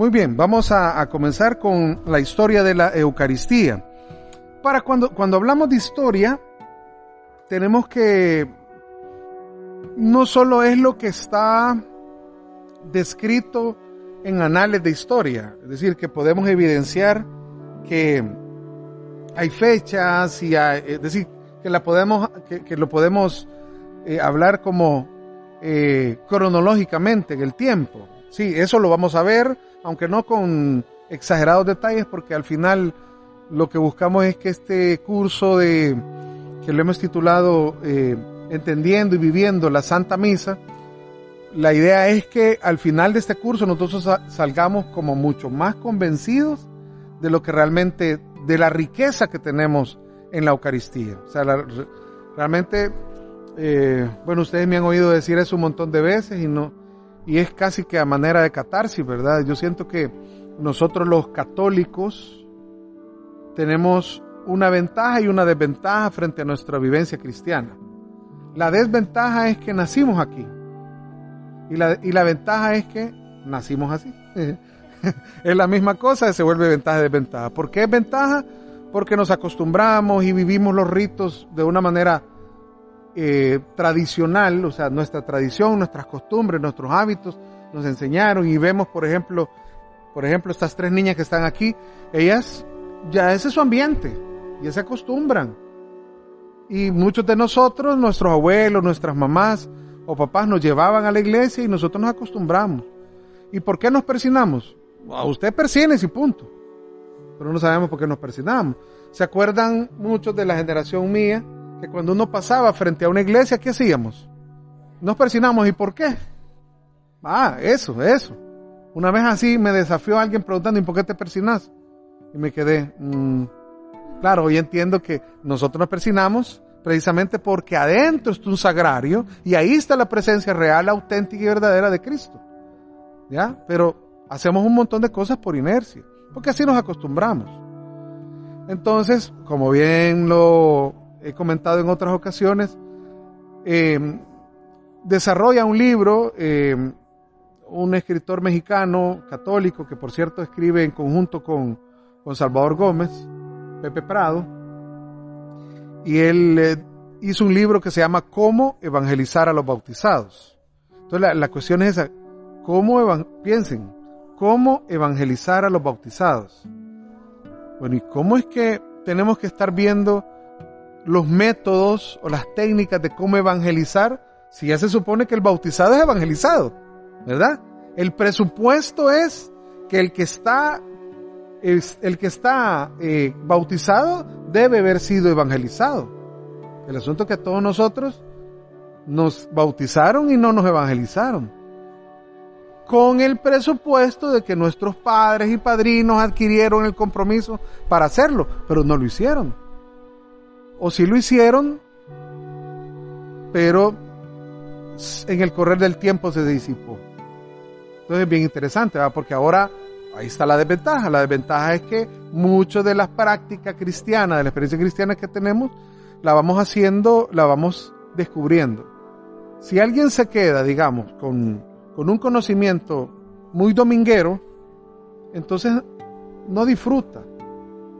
Muy bien, vamos a, comenzar con la historia de la Eucaristía. Para cuando, cuando hablamos de historia, tenemos que no solo es lo que está descrito en anales de historia, es decir, que podemos evidenciar que hay fechas y hay, es decir, que la podemos, que, que lo podemos eh, hablar como eh, cronológicamente en el tiempo. Sí, eso lo vamos a ver, aunque no con exagerados detalles, porque al final lo que buscamos es que este curso de que lo hemos titulado eh, Entendiendo y Viviendo la Santa Misa, la idea es que al final de este curso nosotros salgamos como mucho más convencidos de lo que realmente, de la riqueza que tenemos en la Eucaristía. O sea, realmente, eh, bueno, ustedes me han oído decir eso un montón de veces y no, y es casi que a manera de catarsis, ¿verdad? Yo siento que nosotros los católicos tenemos una ventaja y una desventaja frente a nuestra vivencia cristiana. La desventaja es que nacimos aquí. Y la, y la ventaja es que nacimos así. es la misma cosa, se vuelve ventaja y desventaja. ¿Por qué es ventaja? Porque nos acostumbramos y vivimos los ritos de una manera eh, tradicional, o sea, nuestra tradición, nuestras costumbres, nuestros hábitos nos enseñaron y vemos, por ejemplo, por ejemplo, estas tres niñas que están aquí, ellas ya ese es su ambiente, ya se acostumbran. Y muchos de nosotros, nuestros abuelos, nuestras mamás o papás nos llevaban a la iglesia y nosotros nos acostumbramos. ¿Y por qué nos persinamos? A usted persines y punto. Pero no sabemos por qué nos persinamos. ¿Se acuerdan muchos de la generación mía que cuando uno pasaba frente a una iglesia, ¿qué hacíamos? Nos persinamos. ¿Y por qué? Ah, eso, eso. Una vez así me desafió alguien preguntando, ¿y por qué te persinas? Y me quedé, mmm, Claro, hoy entiendo que nosotros nos persinamos precisamente porque adentro está un sagrario y ahí está la presencia real, auténtica y verdadera de Cristo. ¿Ya? Pero hacemos un montón de cosas por inercia, porque así nos acostumbramos. Entonces, como bien lo he comentado en otras ocasiones, eh, desarrolla un libro, eh, un escritor mexicano católico, que por cierto escribe en conjunto con, con Salvador Gómez, Pepe Prado, y él eh, hizo un libro que se llama Cómo evangelizar a los bautizados. Entonces la, la cuestión es esa, ¿cómo piensen, cómo evangelizar a los bautizados? Bueno, ¿y cómo es que tenemos que estar viendo los métodos o las técnicas de cómo evangelizar si ya se supone que el bautizado es evangelizado? ¿Verdad? El presupuesto es que el que está el que está eh, bautizado debe haber sido evangelizado. El asunto es que todos nosotros nos bautizaron y no nos evangelizaron. Con el presupuesto de que nuestros padres y padrinos adquirieron el compromiso para hacerlo, pero no lo hicieron. O sí lo hicieron, pero en el correr del tiempo se disipó. Entonces es bien interesante, ¿verdad? porque ahora Ahí está la desventaja. La desventaja es que mucho de las prácticas cristianas, de la experiencia cristiana que tenemos, la vamos haciendo, la vamos descubriendo. Si alguien se queda, digamos, con, con un conocimiento muy dominguero, entonces no disfruta,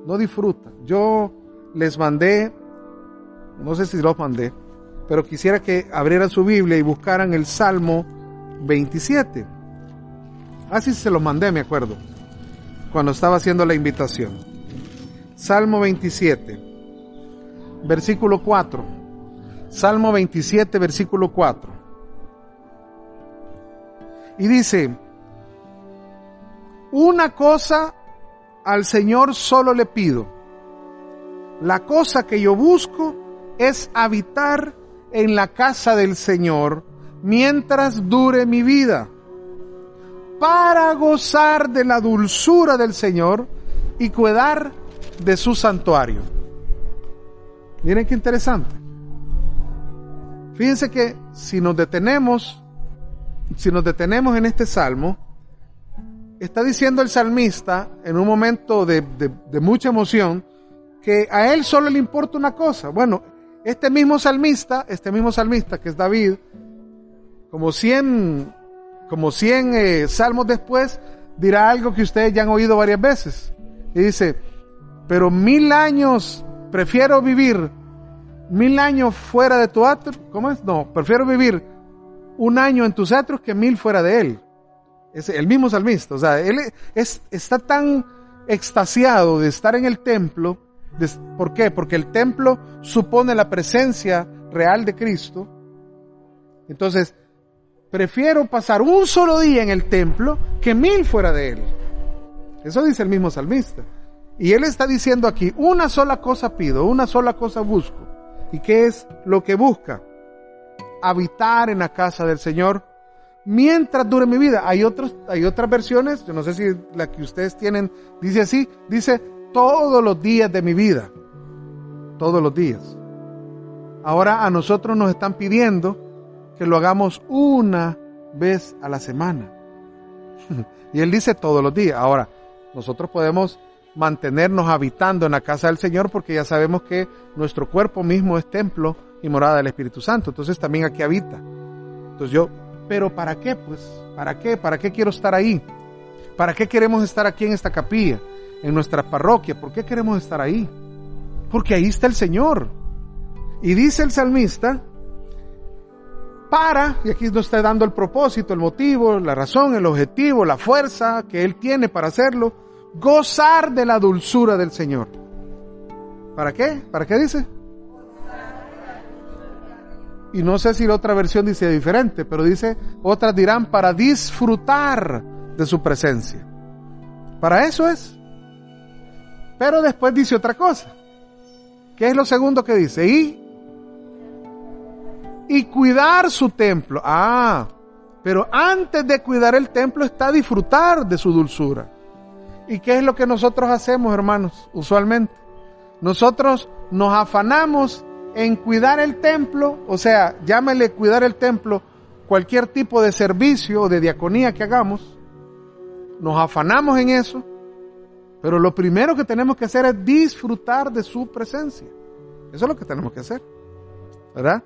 no disfruta. Yo les mandé, no sé si los mandé, pero quisiera que abrieran su Biblia y buscaran el Salmo 27. Así se lo mandé, me acuerdo, cuando estaba haciendo la invitación. Salmo 27, versículo 4. Salmo 27, versículo 4. Y dice, una cosa al Señor solo le pido. La cosa que yo busco es habitar en la casa del Señor mientras dure mi vida para gozar de la dulzura del Señor y cuidar de su santuario. Miren qué interesante. Fíjense que si nos detenemos, si nos detenemos en este salmo, está diciendo el salmista en un momento de, de, de mucha emoción que a él solo le importa una cosa. Bueno, este mismo salmista, este mismo salmista que es David, como 100 como 100 eh, salmos después, dirá algo que ustedes ya han oído varias veces. Y dice, pero mil años prefiero vivir mil años fuera de tu atrio. ¿Cómo es? No, prefiero vivir un año en tus atrios que mil fuera de él. Es el mismo salmista. O sea, él es, está tan extasiado de estar en el templo. ¿Por qué? Porque el templo supone la presencia real de Cristo. Entonces, prefiero pasar un solo día en el templo que mil fuera de él. Eso dice el mismo salmista. Y él está diciendo aquí, una sola cosa pido, una sola cosa busco. ¿Y qué es lo que busca? Habitar en la casa del Señor mientras dure mi vida. Hay otros, hay otras versiones, yo no sé si la que ustedes tienen dice así, dice todos los días de mi vida. Todos los días. Ahora a nosotros nos están pidiendo que lo hagamos una vez a la semana. y él dice todos los días. Ahora, nosotros podemos mantenernos habitando en la casa del Señor porque ya sabemos que nuestro cuerpo mismo es templo y morada del Espíritu Santo. Entonces también aquí habita. Entonces yo, pero ¿para qué? Pues, ¿para qué? ¿Para qué quiero estar ahí? ¿Para qué queremos estar aquí en esta capilla? En nuestra parroquia. ¿Por qué queremos estar ahí? Porque ahí está el Señor. Y dice el salmista, para, y aquí nos está dando el propósito, el motivo, la razón, el objetivo, la fuerza que Él tiene para hacerlo, gozar de la dulzura del Señor. ¿Para qué? ¿Para qué dice? Y no sé si la otra versión dice diferente, pero dice, otras dirán para disfrutar de su presencia. Para eso es. Pero después dice otra cosa. ¿Qué es lo segundo que dice? Y y cuidar su templo. Ah, pero antes de cuidar el templo está disfrutar de su dulzura. ¿Y qué es lo que nosotros hacemos, hermanos? Usualmente. Nosotros nos afanamos en cuidar el templo, o sea, llámele cuidar el templo cualquier tipo de servicio o de diaconía que hagamos. Nos afanamos en eso, pero lo primero que tenemos que hacer es disfrutar de su presencia. Eso es lo que tenemos que hacer. ¿Verdad?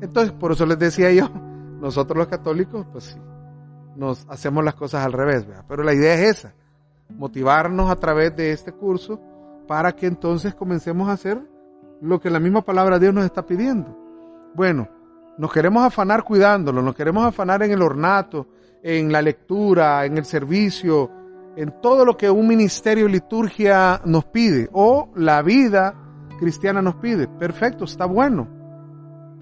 Entonces, por eso les decía yo, nosotros los católicos, pues sí, nos hacemos las cosas al revés, ¿verdad? pero la idea es esa, motivarnos a través de este curso para que entonces comencemos a hacer lo que la misma palabra de Dios nos está pidiendo. Bueno, nos queremos afanar cuidándolo, nos queremos afanar en el ornato, en la lectura, en el servicio, en todo lo que un ministerio liturgia nos pide o la vida cristiana nos pide. Perfecto, está bueno.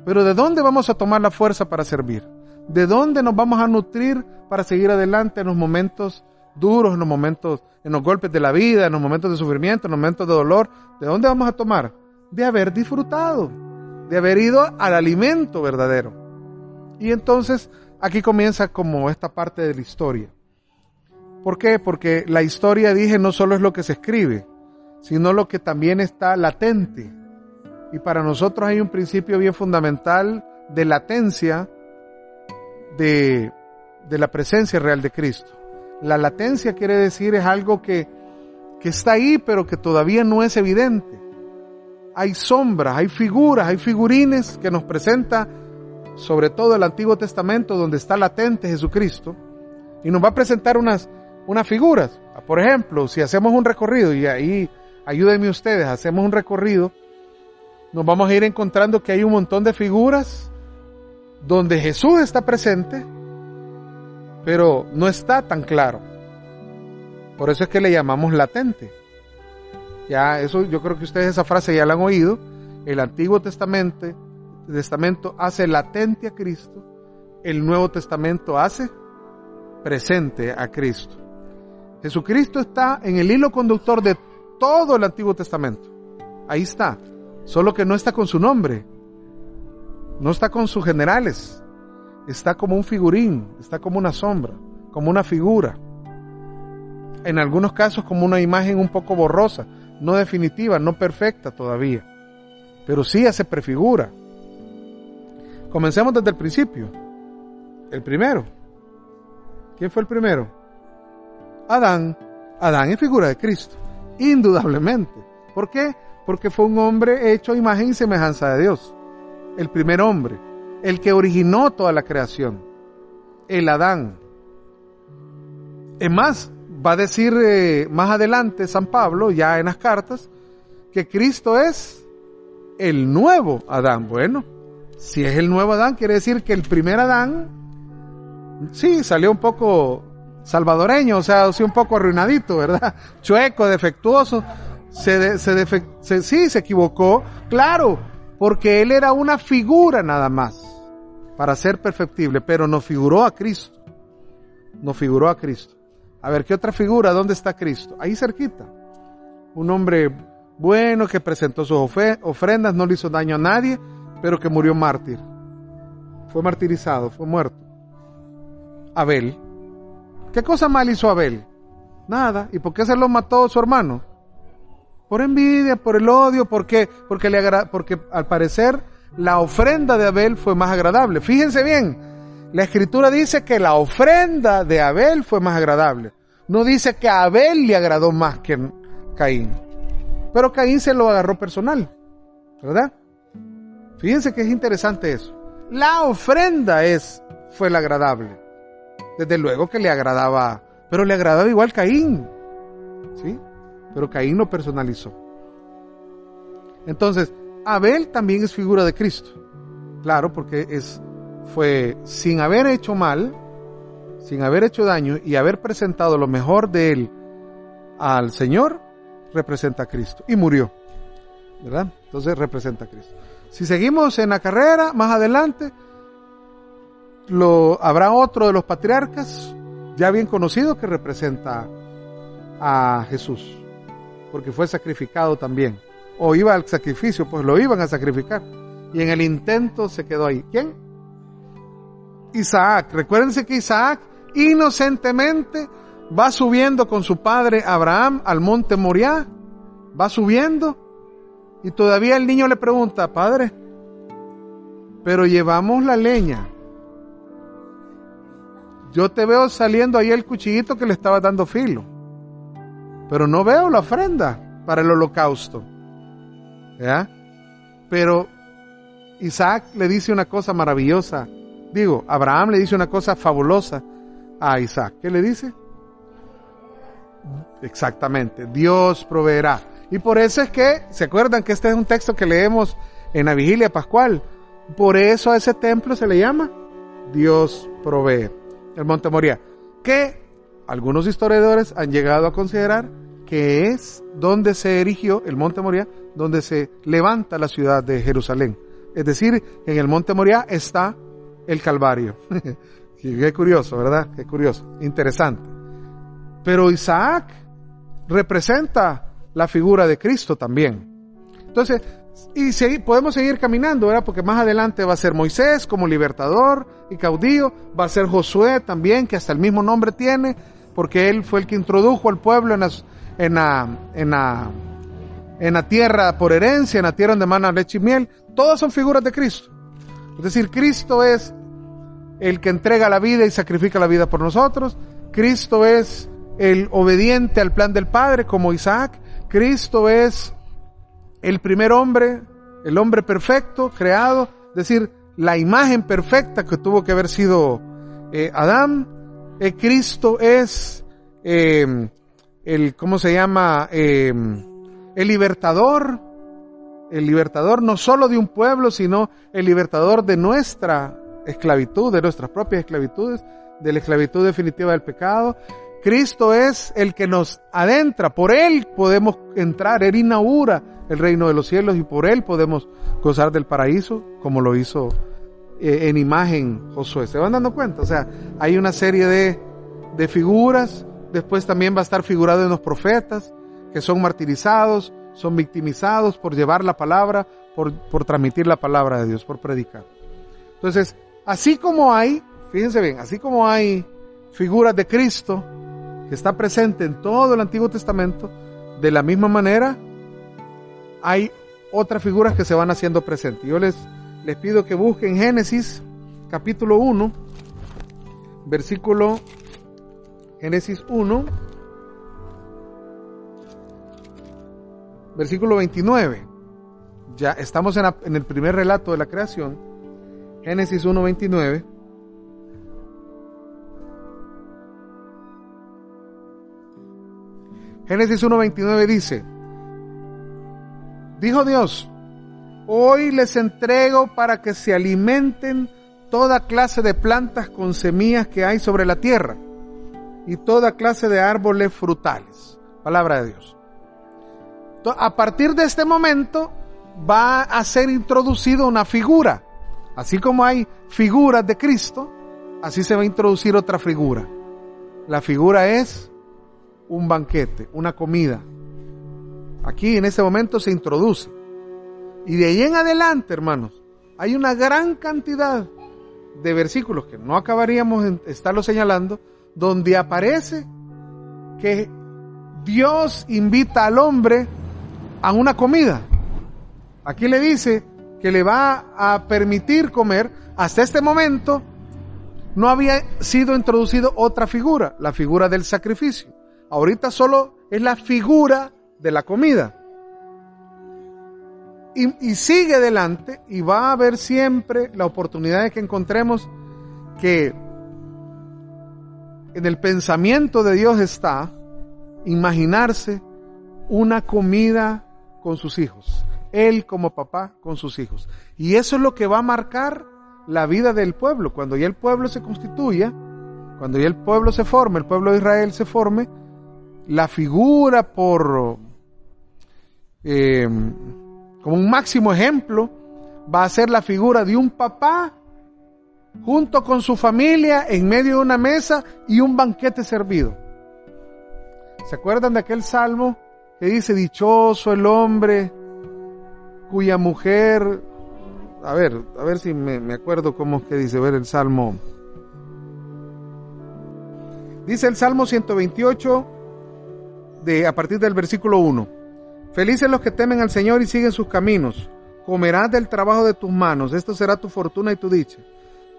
Pero ¿de dónde vamos a tomar la fuerza para servir? ¿De dónde nos vamos a nutrir para seguir adelante en los momentos duros, en los momentos, en los golpes de la vida, en los momentos de sufrimiento, en los momentos de dolor? ¿De dónde vamos a tomar? De haber disfrutado, de haber ido al alimento verdadero. Y entonces aquí comienza como esta parte de la historia. ¿Por qué? Porque la historia, dije, no solo es lo que se escribe, sino lo que también está latente y para nosotros hay un principio bien fundamental de latencia de, de la presencia real de Cristo. La latencia quiere decir es algo que, que está ahí pero que todavía no es evidente. Hay sombras, hay figuras, hay figurines que nos presenta sobre todo el Antiguo Testamento donde está latente Jesucristo y nos va a presentar unas, unas figuras. Por ejemplo, si hacemos un recorrido y ahí ayúdenme ustedes, hacemos un recorrido nos vamos a ir encontrando que hay un montón de figuras donde Jesús está presente, pero no está tan claro. Por eso es que le llamamos latente. Ya, eso yo creo que ustedes esa frase ya la han oído. El Antiguo Testamento, Testamento hace latente a Cristo, el Nuevo Testamento hace presente a Cristo. Jesucristo está en el hilo conductor de todo el Antiguo Testamento. Ahí está solo que no está con su nombre, no está con sus generales, está como un figurín, está como una sombra, como una figura. En algunos casos como una imagen un poco borrosa, no definitiva, no perfecta todavía, pero sí se prefigura. Comencemos desde el principio. El primero. ¿Quién fue el primero? Adán. Adán es figura de Cristo, indudablemente. ¿Por qué? porque fue un hombre hecho imagen y semejanza de Dios. El primer hombre, el que originó toda la creación, el Adán. Es más, va a decir eh, más adelante San Pablo, ya en las cartas, que Cristo es el nuevo Adán. Bueno, si es el nuevo Adán, quiere decir que el primer Adán, sí, salió un poco salvadoreño, o sea, sí, un poco arruinadito, ¿verdad? Chueco, defectuoso. Se, sí, se equivocó, claro, porque él era una figura nada más para ser perfectible, pero no figuró a Cristo. No figuró a Cristo. A ver, ¿qué otra figura? ¿Dónde está Cristo? Ahí cerquita. Un hombre bueno que presentó sus ofrendas, no le hizo daño a nadie, pero que murió mártir. Fue martirizado, fue muerto. Abel. ¿Qué cosa mal hizo Abel? Nada. ¿Y por qué se lo mató su hermano? Por envidia, por el odio, ¿por qué? Porque, le porque al parecer la ofrenda de Abel fue más agradable. Fíjense bien, la escritura dice que la ofrenda de Abel fue más agradable. No dice que a Abel le agradó más que Caín. Pero Caín se lo agarró personal, ¿verdad? Fíjense que es interesante eso. La ofrenda es, fue la agradable. Desde luego que le agradaba, pero le agradaba igual Caín. ¿Sí? Pero Caín lo personalizó. Entonces, Abel también es figura de Cristo. Claro, porque es, fue sin haber hecho mal, sin haber hecho daño y haber presentado lo mejor de él al Señor, representa a Cristo. Y murió. ¿Verdad? Entonces representa a Cristo. Si seguimos en la carrera, más adelante, lo, habrá otro de los patriarcas, ya bien conocido, que representa a Jesús, porque fue sacrificado también. O iba al sacrificio, pues lo iban a sacrificar. Y en el intento se quedó ahí. ¿Quién? Isaac. Recuérdense que Isaac inocentemente va subiendo con su padre Abraham al monte Moriah. Va subiendo y todavía el niño le pregunta, padre, pero llevamos la leña. Yo te veo saliendo ahí el cuchillito que le estaba dando filo, pero no veo la ofrenda para el holocausto. ¿Ya? Pero Isaac le dice una cosa maravillosa. Digo, Abraham le dice una cosa fabulosa a Isaac. ¿Qué le dice? Exactamente, Dios proveerá. Y por eso es que, ¿se acuerdan que este es un texto que leemos en la vigilia pascual? Por eso a ese templo se le llama Dios provee, el Monte Moria, que algunos historiadores han llegado a considerar que es donde se erigió el Monte Moria, donde se levanta la ciudad de Jerusalén. Es decir, en el Monte Moria está el Calvario. Qué curioso, ¿verdad? Qué curioso, interesante. Pero Isaac representa la figura de Cristo también. Entonces, y podemos seguir caminando, ¿verdad? Porque más adelante va a ser Moisés como libertador y caudillo, va a ser Josué también, que hasta el mismo nombre tiene, porque él fue el que introdujo al pueblo en, en, la, en, la, en la tierra por herencia, en la tierra donde mana leche y miel. Todas son figuras de Cristo. Es decir, Cristo es el que entrega la vida y sacrifica la vida por nosotros. Cristo es el obediente al plan del Padre, como Isaac. Cristo es el primer hombre, el hombre perfecto, creado, es decir, la imagen perfecta que tuvo que haber sido eh, Adán. Eh, Cristo es eh, el, ¿cómo se llama? el libertador, el libertador no solo de un pueblo, sino el libertador de nuestra esclavitud, de nuestras propias esclavitudes, de la esclavitud definitiva del pecado. Cristo es el que nos adentra, por Él podemos entrar, Él inaugura el reino de los cielos y por Él podemos gozar del paraíso, como lo hizo eh, en imagen Josué. ¿Se van dando cuenta? O sea, hay una serie de, de figuras, después también va a estar figurado en los profetas, que son martirizados, son victimizados por llevar la palabra, por, por transmitir la palabra de Dios, por predicar. Entonces, así como hay, fíjense bien, así como hay figuras de Cristo, que está presente en todo el Antiguo Testamento, de la misma manera hay otras figuras que se van haciendo presentes. Yo les, les pido que busquen Génesis capítulo 1, versículo Génesis 1, versículo 29. Ya estamos en, en el primer relato de la creación. Génesis 1, 29. Génesis 1.29 dice, dijo Dios, hoy les entrego para que se alimenten toda clase de plantas con semillas que hay sobre la tierra y toda clase de árboles frutales. Palabra de Dios. A partir de este momento va a ser introducido una figura. Así como hay figuras de Cristo, así se va a introducir otra figura. La figura es un banquete, una comida. Aquí en este momento se introduce. Y de ahí en adelante, hermanos, hay una gran cantidad de versículos que no acabaríamos de estarlo señalando, donde aparece que Dios invita al hombre a una comida. Aquí le dice que le va a permitir comer. Hasta este momento no había sido introducido otra figura, la figura del sacrificio. Ahorita solo es la figura de la comida. Y, sigue adelante y va a haber siempre la oportunidad de que encontremos que en el pensamiento de Dios está imaginarse una comida con sus hijos. Él como papá con sus hijos. Y eso es lo que va a marcar la vida del pueblo. Cuando ya el pueblo se constituya, cuando ya el pueblo se forme, el pueblo de Israel se forme, la figura por, eh, como un máximo ejemplo, va a ser la figura de un papá junto con su familia en medio de una mesa y un banquete servido. ¿Se acuerdan de aquel salmo que dice, dichoso el hombre cuya mujer, a ver, a ver si me, acuerdo cómo es que dice, ver el salmo. Dice el Salmo 128, de, a partir del versículo 1. Felices los que temen al Señor y siguen sus caminos. Comerás del trabajo de tus manos, esto será tu fortuna y tu dicha.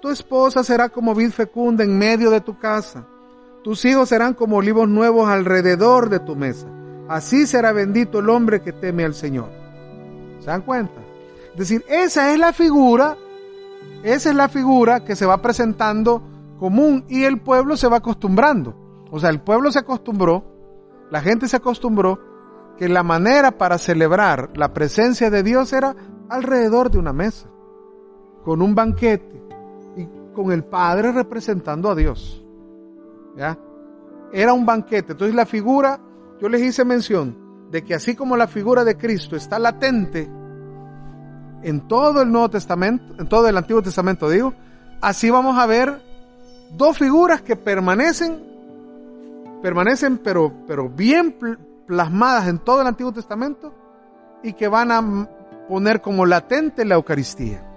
Tu esposa será como vid fecunda en medio de tu casa. Tus hijos serán como olivos nuevos alrededor de tu mesa. Así será bendito el hombre que teme al Señor. ¿Se dan cuenta? Es decir, esa es la figura, esa es la figura que se va presentando común y el pueblo se va acostumbrando. O sea, el pueblo se acostumbró, la gente se acostumbró que la manera para celebrar la presencia de Dios era alrededor de una mesa, con un banquete y con el Padre representando a Dios. ¿Ya? Era un banquete. Entonces la figura, yo les hice mención de que así como la figura de Cristo está latente en todo el Nuevo Testamento, en todo el Antiguo Testamento digo, así vamos a ver dos figuras que permanecen, permanecen pero, pero bien plasmadas en todo el Antiguo Testamento y que van a poner como latente la Eucaristía.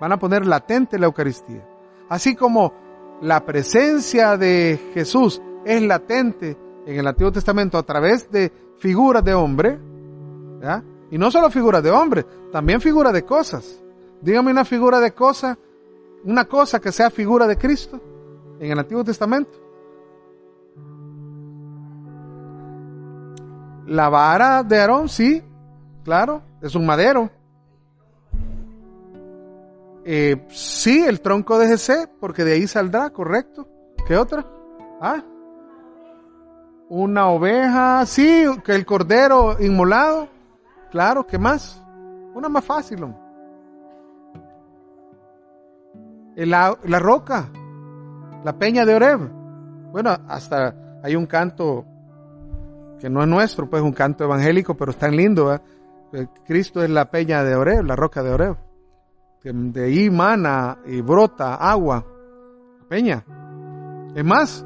Van a poner latente la Eucaristía. Así como la presencia de Jesús es latente en el Antiguo Testamento a través de figuras de hombre, y no solo figuras de hombre, también figuras de cosas. Dígame una figura de cosa, una cosa que sea figura de Cristo en el Antiguo Testamento. La vara de Aarón, sí, claro, es un madero. Eh, sí, el tronco de Jesé, porque de ahí saldrá, correcto. ¿Qué otra? Ah, una oveja, sí, que el cordero inmolado. Claro, ¿qué más? Una más fácil. La, la roca, la peña de Oreb. Bueno, hasta hay un canto que no es nuestro, pues un canto evangélico, pero es tan lindo. ¿eh? Cristo es la peña de Oreb, la roca de. Que de ahí mana y brota agua. Peña. Es más,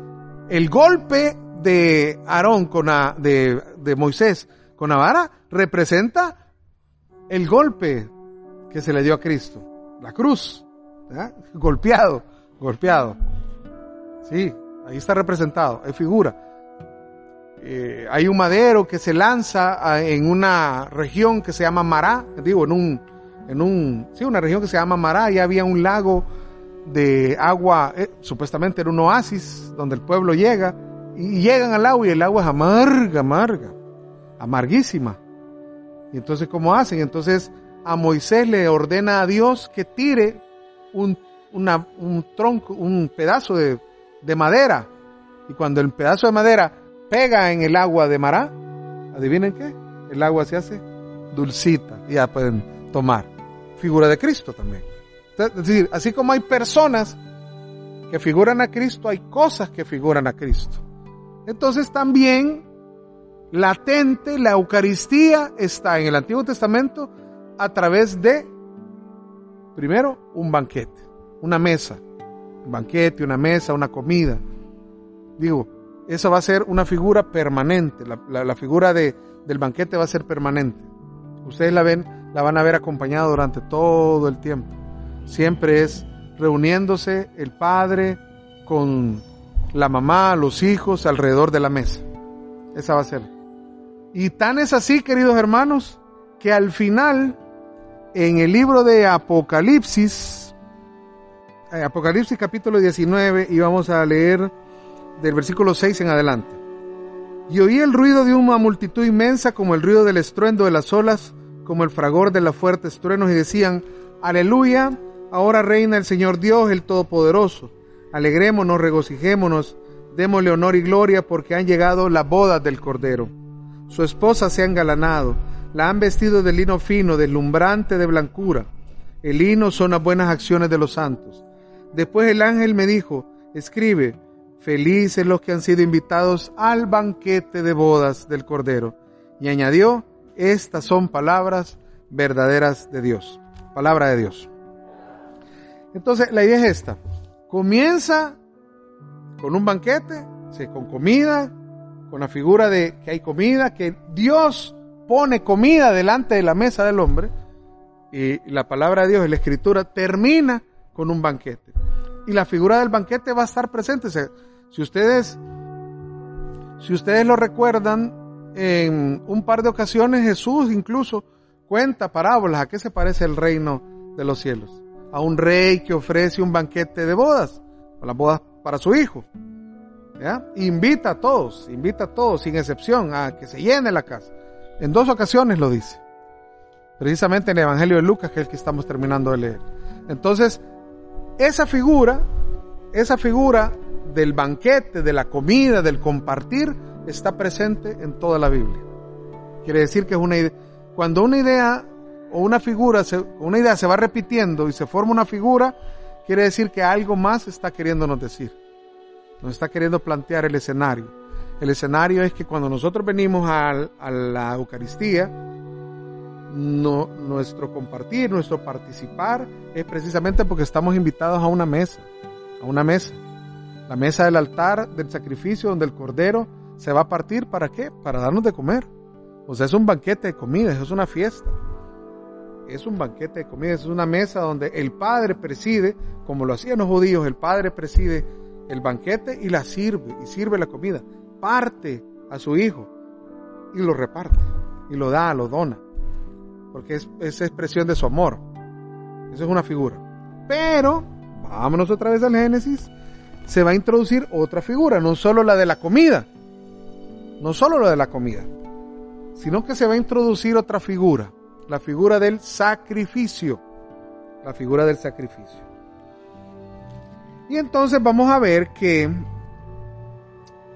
el golpe de Aarón con de, de Moisés con la vara representa el golpe que se le dio a Cristo. La cruz. Golpeado, golpeado. Sí, ahí está representado, hay figura. Eh, hay un madero que se lanza en una región que se llama Mará, digo, en un, en un, sí, una región que se llama Mará, y había un lago de agua, eh, supuestamente era un oasis donde el pueblo llega, y llegan al agua y el agua es amarga, amarga, amarguísima. Y entonces, ¿cómo hacen? Entonces, a Moisés le ordena a Dios que tire un, un tronco, un pedazo de, de madera. Y cuando el pedazo de madera pega en el agua de Mará, adivinen qué, el agua se hace dulcita y ya pueden tomar. Figura de Cristo también. Es decir, así como hay personas que figuran a Cristo, hay cosas que figuran a Cristo. Entonces también latente la Eucaristía está en el Antiguo Testamento a través de, primero, un banquete, una mesa, un banquete, una mesa, una comida. Digo, eso va a ser una figura permanente, la, figura de, del banquete va a ser permanente. Ustedes la ven, la van a ver acompañada durante todo el tiempo. Siempre es reuniéndose el padre con la mamá, los hijos alrededor de la mesa. Esa va a ser. Y tan es así, queridos hermanos, que al final, en el libro de Apocalipsis, eh, Apocalipsis capítulo 19, y vamos a leer del versículo 6 en adelante. Y oí el ruido de una multitud inmensa como el ruido del estruendo de las olas, como el fragor de las fuertes truenos, y decían, Aleluya, ahora reina el Señor Dios, el Todopoderoso. Alegrémonos, regocijémonos, démosle honor y gloria, porque han llegado las bodas del Cordero. Su esposa se ha engalanado, la han vestido de lino fino, deslumbrante de blancura. El lino son las buenas acciones de los santos. Después el ángel me dijo, escribe, felices los que han sido invitados al banquete de bodas del Cordero. Y añadió, estas son palabras verdaderas de Dios. Palabra de Dios. Entonces, la idea es esta. Comienza con un banquete, con comida, con la figura de que hay comida, que Dios pone comida delante de la mesa del hombre, y la palabra de Dios, la escritura, termina con un banquete. Y la figura del banquete va a estar presente. Si ustedes, si ustedes lo recuerdan, en un par de ocasiones Jesús incluso cuenta parábolas. ¿A qué se parece el reino de los cielos? A un rey que ofrece un banquete de bodas, las bodas para su hijo. Invita a todos, invita a todos, sin excepción, a que se llene la casa. En dos ocasiones lo dice. Precisamente en el Evangelio de Lucas, que es el que estamos terminando de leer. Entonces, esa figura, esa figura del banquete, de la comida, del compartir, está presente en toda la Biblia. Quiere decir que es una idea. Cuando una idea o una figura, se, una idea se va repitiendo y se forma una figura, quiere decir que algo más está queriéndonos decir. Nos está queriendo plantear el escenario. El escenario es que cuando nosotros venimos a, la Eucaristía, nuestro compartir, nuestro participar es precisamente porque estamos invitados a una mesa, a una mesa. La mesa del altar del sacrificio donde el cordero se va a partir para qué? Para darnos de comer. O sea, es un banquete de comida, es una fiesta. Es un banquete de comida, es una mesa donde el Padre preside, como lo hacían los judíos, el Padre preside el banquete y la sirve, y sirve la comida. Parte a su hijo y lo reparte, y lo da, lo dona, porque es, es expresión de su amor. Esa es una figura. Pero, vámonos otra vez al Génesis, se va a introducir otra figura, no solo la de la comida, no solo la de la comida, sino que se va a introducir otra figura, la figura del sacrificio, la figura del sacrificio. Y entonces vamos a ver que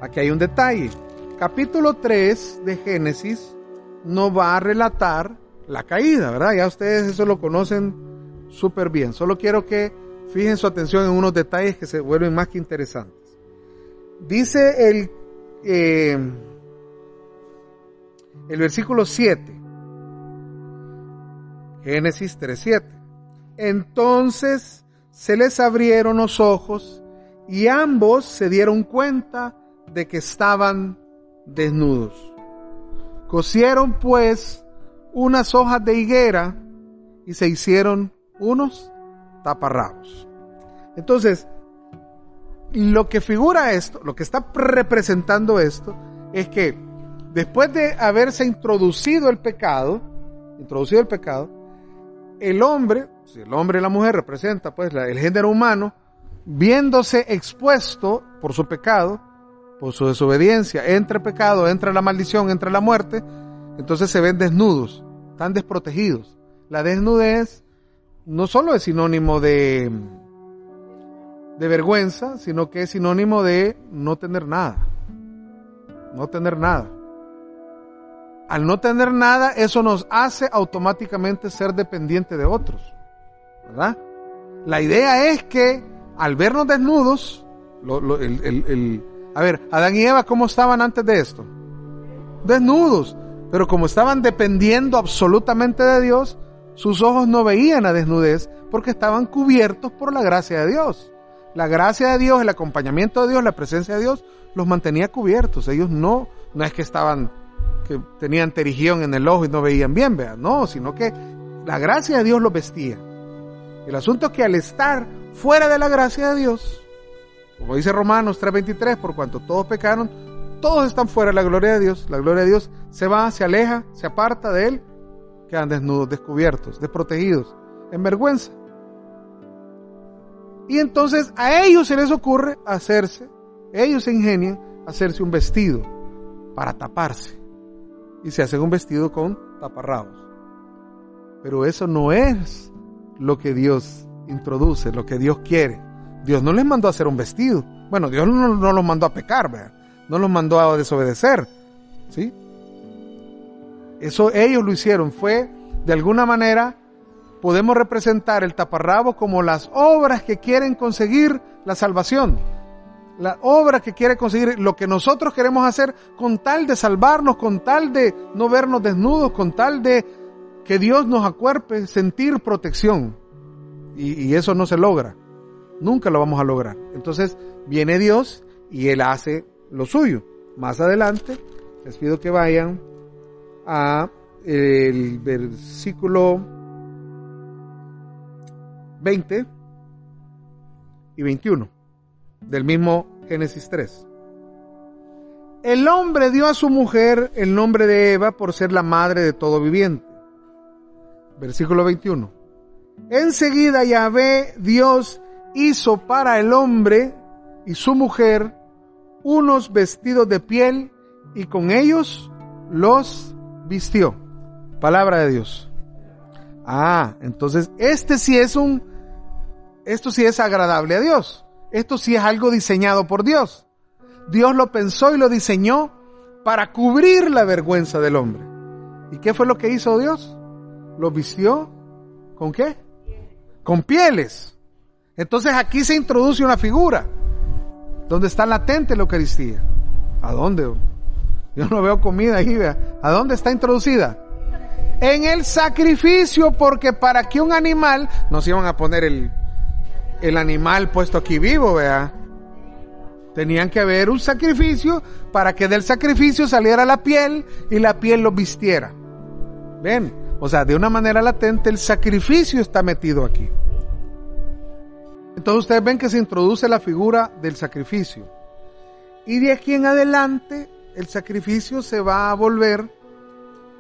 aquí hay un detalle. Capítulo 3 de Génesis no va a relatar la caída, ¿verdad? Ya ustedes eso lo conocen súper bien. Solo quiero que fijen su atención en unos detalles que se vuelven más que interesantes. Dice el, eh, el versículo 7. Génesis 3.7. Entonces se les abrieron los ojos y ambos se dieron cuenta de que estaban desnudos. Cosieron pues unas hojas de higuera y se hicieron unos taparrabos. Entonces, lo que figura esto, lo que está representando esto, es que después de haberse introducido el pecado, introducido el pecado, el hombre si el hombre y la mujer representa pues el género humano, viéndose expuesto por su pecado, por su desobediencia, entre pecado, entra la maldición, entra la muerte, entonces se ven desnudos, están desprotegidos. La desnudez no solo es sinónimo de, de vergüenza, sino que es sinónimo de no tener nada. no tener nada. Al no tener nada, eso nos hace automáticamente ser dependiente de otros. ¿Verdad? La idea es que al vernos desnudos, a ver, Adán y Eva, ¿cómo estaban antes de esto? Desnudos. Pero como estaban dependiendo absolutamente de Dios, sus ojos no veían a desnudez porque estaban cubiertos por la gracia de Dios. La gracia de Dios, el acompañamiento de Dios, la presencia de Dios los mantenía cubiertos. Ellos no, no es que estaban, que tenían terigión en el ojo y no veían bien, vean, no, sino que la gracia de Dios los vestía. El asunto es que al estar fuera de la gracia de Dios, como dice Romanos 3:23, por cuanto todos pecaron, todos están fuera de la gloria de Dios, la gloria de Dios se va, se aleja, se aparta de Él, quedan desnudos, descubiertos, desprotegidos, en vergüenza. Y entonces a ellos se les ocurre hacerse, ellos se ingenian hacerse un vestido para taparse. Y se hacen un vestido con taparrabos. Pero eso no es lo que Dios introduce, lo que Dios quiere. Dios no les mandó a hacer un vestido. Bueno, Dios no, no los mandó a pecar, no los mandó a desobedecer. ¿Sí? Eso ellos lo hicieron. Fue, de alguna manera, podemos representar el taparrabo como las obras que quieren conseguir la salvación. La obra que quiere conseguir lo que nosotros queremos hacer con tal de salvarnos, con tal de no vernos desnudos, con tal de que Dios nos acuerpe, sentir protección. Y, y eso no se logra. Nunca lo vamos a lograr. Entonces viene Dios y Él hace lo suyo. Más adelante les pido que vayan a el versículo 20 y 21 del mismo Génesis 3. El hombre dio a su mujer el nombre de Eva por ser la madre de todo viviente. Versículo 21. Enseguida Yahvé Dios hizo para el hombre y su mujer unos vestidos de piel y con ellos los vistió. Palabra de Dios. Ah, entonces este sí es un esto sí es agradable a Dios. Esto sí es algo diseñado por Dios. Dios lo pensó y lo diseñó para cubrir la vergüenza del hombre. ¿Y qué fue lo que hizo Dios? Lo vistió con qué? Con pieles. Entonces aquí se introduce una figura donde está latente la Eucaristía. ¿A dónde? Yo no veo comida ahí, vea. ¿A dónde está introducida? En el sacrificio, porque para que un animal, nos iban a poner el, el animal puesto aquí vivo, vea. Tenían que haber un sacrificio para que del sacrificio saliera la piel y la piel lo vistiera. Ven, o sea, de una manera latente el sacrificio está metido aquí. Entonces ustedes ven que se introduce la figura del sacrificio. Y de aquí en adelante el sacrificio se va a volver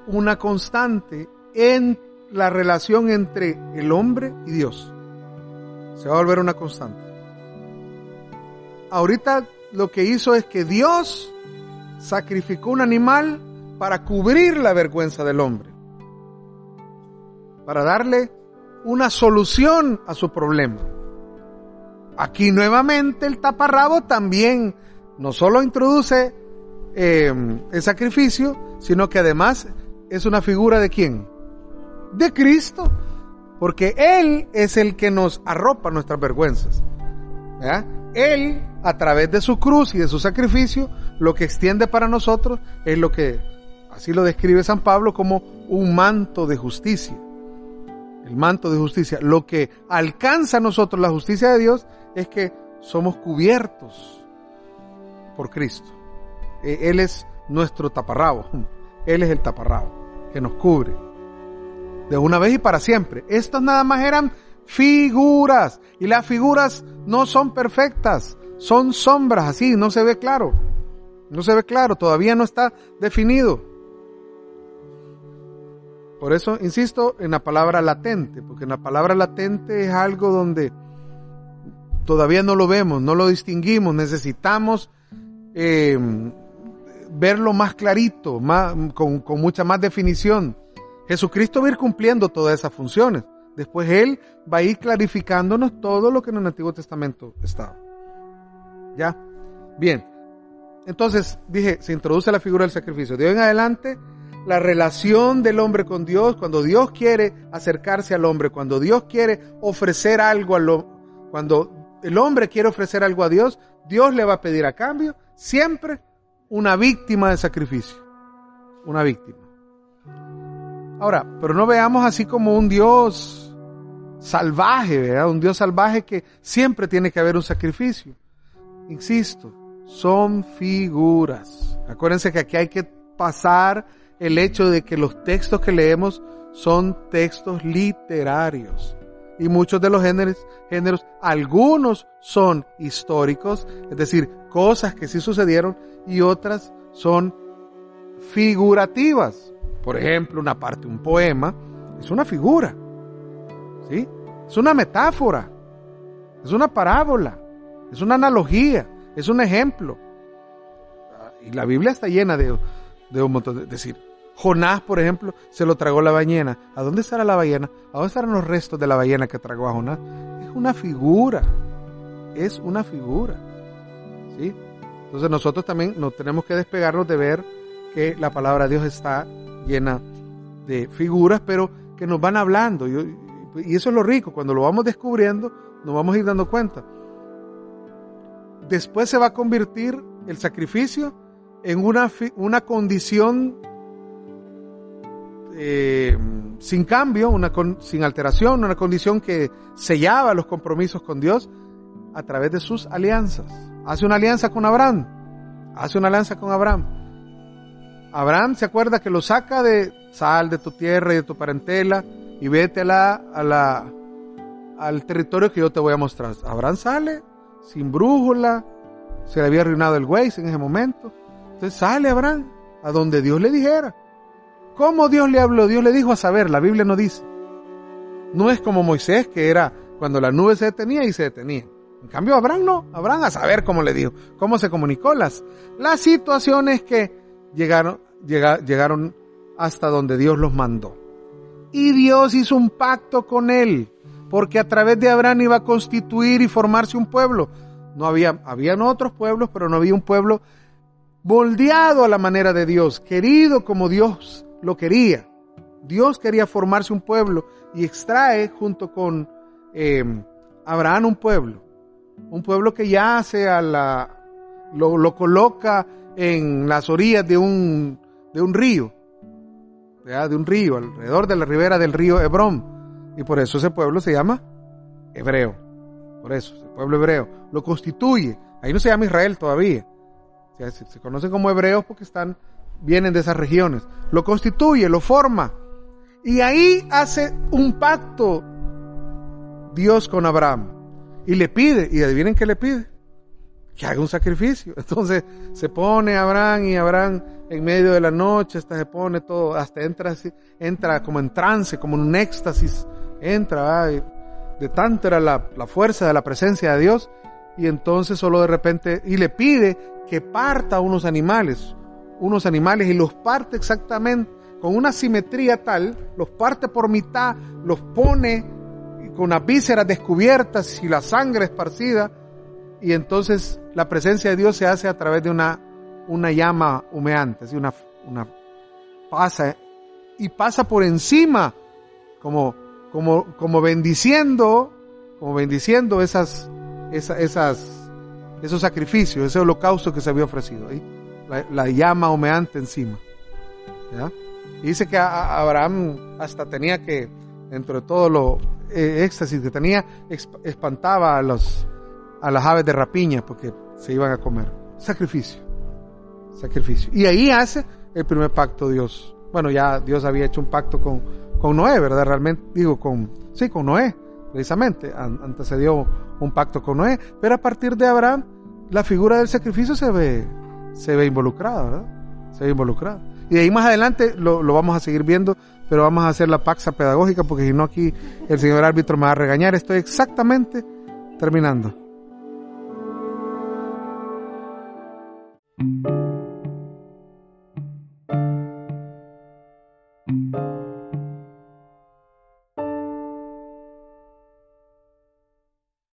una constante en la relación entre el hombre y Dios. Se va a volver una constante. Ahorita lo que hizo es que Dios sacrificó un animal para cubrir la vergüenza del hombre. Para darle una solución a su problema. Aquí nuevamente el taparrabo también no solo introduce em, el sacrificio, sino que además es una figura de quién? De Cristo. Porque Él es el que nos arropa nuestras vergüenzas. Él, a través de su cruz y de su sacrificio, lo que extiende para nosotros es lo que, así lo describe San Pablo, como un manto de justicia. El manto de justicia. Lo que alcanza a nosotros la justicia de Dios es que somos cubiertos por Cristo. E, Él es nuestro taparrabo. Él es el taparrabo que nos cubre de una vez y para siempre. Estas nada más eran figuras y las figuras no son perfectas, son sombras, así, no se ve claro. No se ve claro, todavía no está definido. Por eso insisto en la palabra latente, porque en la palabra latente es algo donde todavía no lo vemos, no lo distinguimos, necesitamos eh, verlo más clarito, más, con, mucha más definición. Jesucristo va a ir cumpliendo todas esas funciones. Después Él va a ir clarificándonos todo lo que en el Antiguo Testamento estaba. ¿Ya? Bien. Entonces, dije, se introduce la figura del sacrificio. De hoy en adelante, la relación del hombre con Dios, cuando Dios quiere acercarse al hombre, cuando Dios quiere ofrecer algo a lo, cuando el hombre quiere ofrecer algo a Dios, Dios le va a pedir a cambio siempre una víctima de sacrificio. Una víctima. Ahora, pero no veamos así como un Dios salvaje, ¿verdad? Un Dios salvaje que siempre tiene que haber un sacrificio. Insisto, son figuras. Acuérdense que aquí hay que pasar el hecho de que los textos que leemos son textos literarios. Y muchos de los géneros, géneros, algunos son históricos, es decir, cosas que sí sucedieron, y otras son figurativas. Por ejemplo, una parte, un poema, es una figura. ¿Sí? Es una metáfora. Es una parábola. Es una analogía. Es un ejemplo. Y la Biblia está llena de, de un montón de decir. Jonás, por ejemplo, se lo tragó la ballena. ¿A dónde estará la ballena? ¿A dónde estarán los restos de la ballena que tragó a Jonás? Es una figura. Es una figura. ¿Sí? Entonces nosotros también nos tenemos que despegarnos de ver que la palabra de Dios está llena de figuras, pero que nos van hablando. Y eso es lo rico. Cuando lo vamos descubriendo, nos vamos a ir dando cuenta. Después se va a convertir el sacrificio en una, una condición eh, sin cambio, una sin alteración, una condición que sellaba los compromisos con Dios a través de sus alianzas. Hace una alianza con Abraham. Hace una alianza con Abraham. Abraham se acuerda que lo saca de sal de tu tierra y de tu parentela y vete a la, al territorio que yo te voy a mostrar. Abraham sale sin brújula, se le había arruinado el Waze en ese momento. Entonces sale Abraham a donde Dios le dijera. ¿Cómo Dios le habló? Dios le dijo a saber, la Biblia no dice. No es como Moisés, que era cuando la nube se detenía y se detenía. En cambio, Abraham no. Abraham a saber cómo le dijo, cómo se comunicó las, las situaciones que llegaron, llegaron hasta donde Dios los mandó. Y Dios hizo un pacto con él, porque a través de Abraham iba a constituir y formarse un pueblo. No había, habían otros pueblos, pero no había un pueblo moldeado a la manera de Dios, querido como Dios lo quería. Dios quería formarse un pueblo y extrae junto con em, Abraham un pueblo. Un pueblo que yace a la, lo, lo, coloca en las orillas de un, de un río, de un río, alrededor de la ribera del río Hebrón. Y por eso ese pueblo se llama hebreo. Por eso, el pueblo hebreo. Lo constituye. Ahí no se llama Israel todavía. Se, se conoce como hebreos porque están vienen de esas regiones. Lo constituye, lo forma. Y ahí hace un pacto Dios con Abraham. Y le pide, y adivinen qué le pide. Que haga un sacrificio. Entonces se pone Abraham y Abraham en medio de la noche, hasta se pone todo, hasta entra entra como en trance, como en un éxtasis. Entra, de tanto era la, la fuerza de la presencia de Dios. Y entonces solo de repente, y le pide que parta unos animales, unos animales y los parte exactamente con una simetría tal, los parte por mitad, los pone con las vísceras descubiertas y la sangre esparcida, y entonces la presencia de Dios se hace a través de una, una llama humeante, así una, una pasa y pasa por encima, como, como, como bendiciendo, como bendiciendo esas, esas, esas, esos sacrificios, ese holocausto que se había ofrecido la, llama humeante encima. Y dice que Abraham hasta tenía que, dentro de todo lo eh, éxtasis que tenía, espantaba a, los, a las aves de rapiña porque se iban a comer. Sacrificio. Sacrificio. Y ahí hace el primer pacto Dios. Bueno, ya Dios había hecho un pacto con, con Noé, ¿verdad? Realmente, digo, con, sí, con Noé, precisamente. Antecedió un pacto con Noé. Pero a partir de Abraham, la figura del sacrificio se ve se ve involucrada, ¿verdad? Se ve involucrada. Y de ahí más adelante lo, lo, vamos a seguir viendo, pero vamos a hacer la paxa pedagógica porque si no aquí el señor árbitro me va a regañar. Estoy exactamente terminando.